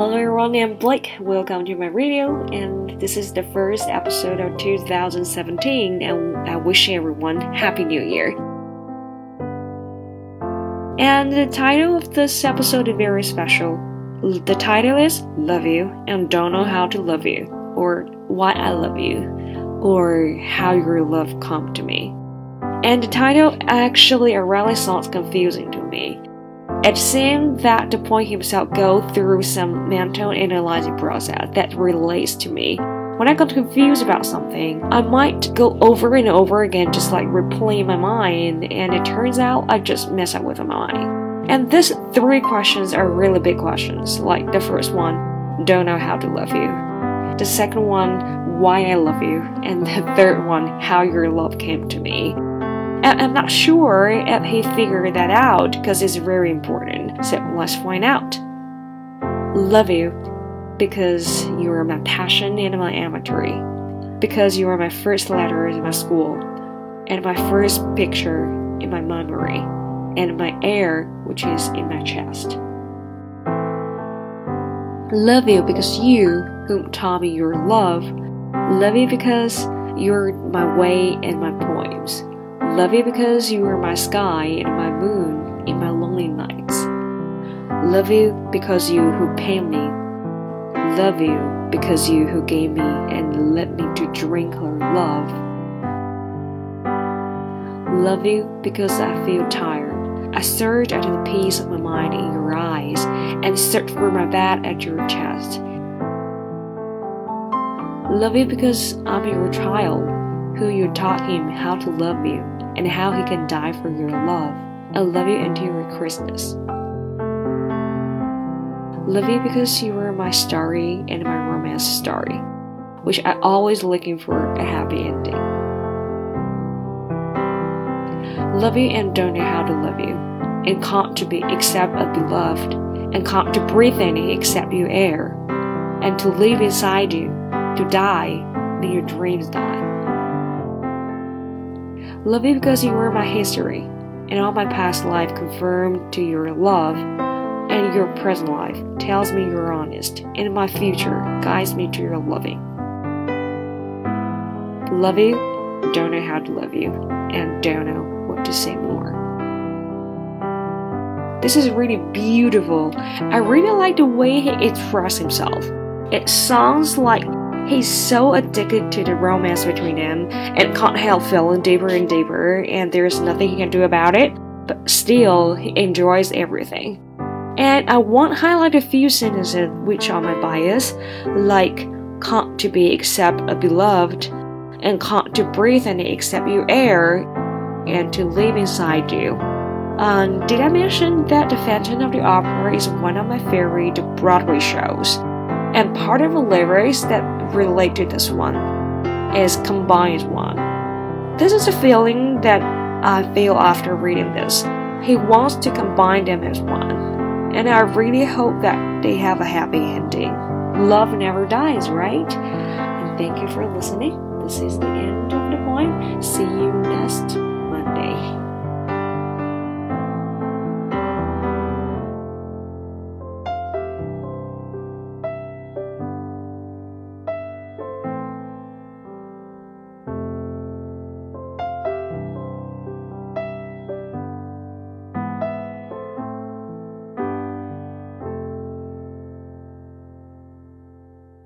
Hello everyone, I'm Blake. Welcome to my radio, and this is the first episode of 2017, and I wish everyone Happy New Year. And the title of this episode is very special. The title is Love You and Don't Know How to Love You, or Why I Love You, or How Your Love Come to Me. And the title actually really sounds confusing to me it seemed that the point himself go through some mental analyzing process that relates to me. When I got confused about something, I might go over and over again, just like replaying my mind, and it turns out I just mess up with my mind. And these three questions are really big questions. Like the first one, don't know how to love you. The second one, why I love you. And the third one, how your love came to me. I'm not sure if he figured that out because it's very important. So let's find out. Love you because you are my passion and my amatory. Because you are my first letter in my school, and my first picture in my memory, and my air which is in my chest. Love you because you, whom taught me your love, love you because you're my way and my poems. Love you because you are my sky and my moon in my lonely nights. Love you because you who pain me. Love you because you who gave me and led me to drink her love. Love you because I feel tired. I search after the peace of my mind in your eyes and search for my bed at your chest. Love you because I'm your child, who you taught him how to love you and how he can die for your love. I love you into your Christmas. Love you because you were my story and my romance story, which I always looking for a happy ending. Love you and don't know how to love you, and can't to be except a beloved, and can't to breathe any except you air, and to live inside you, to die, when your dreams die. Love you because you were my history, and all my past life confirmed to your love, and your present life tells me you're honest, and my future guides me to your loving. Love you, don't know how to love you, and don't know what to say more. This is really beautiful. I really like the way he expresses himself. It sounds like He's so addicted to the romance between them and can't help falling deeper and deeper, and there's nothing he can do about it, but still, he enjoys everything. And I want to highlight a few sentences which are my bias, like can't to be except a beloved, and can't to breathe any except you air, and to live inside you. Um, did I mention that The Phantom of the Opera is one of my favorite Broadway shows? And part of the lyrics that relate to this one is combined one. This is a feeling that I feel after reading this. He wants to combine them as one. And I really hope that they have a happy ending. Love never dies, right? And thank you for listening. This is the end of the poem. See you next Monday.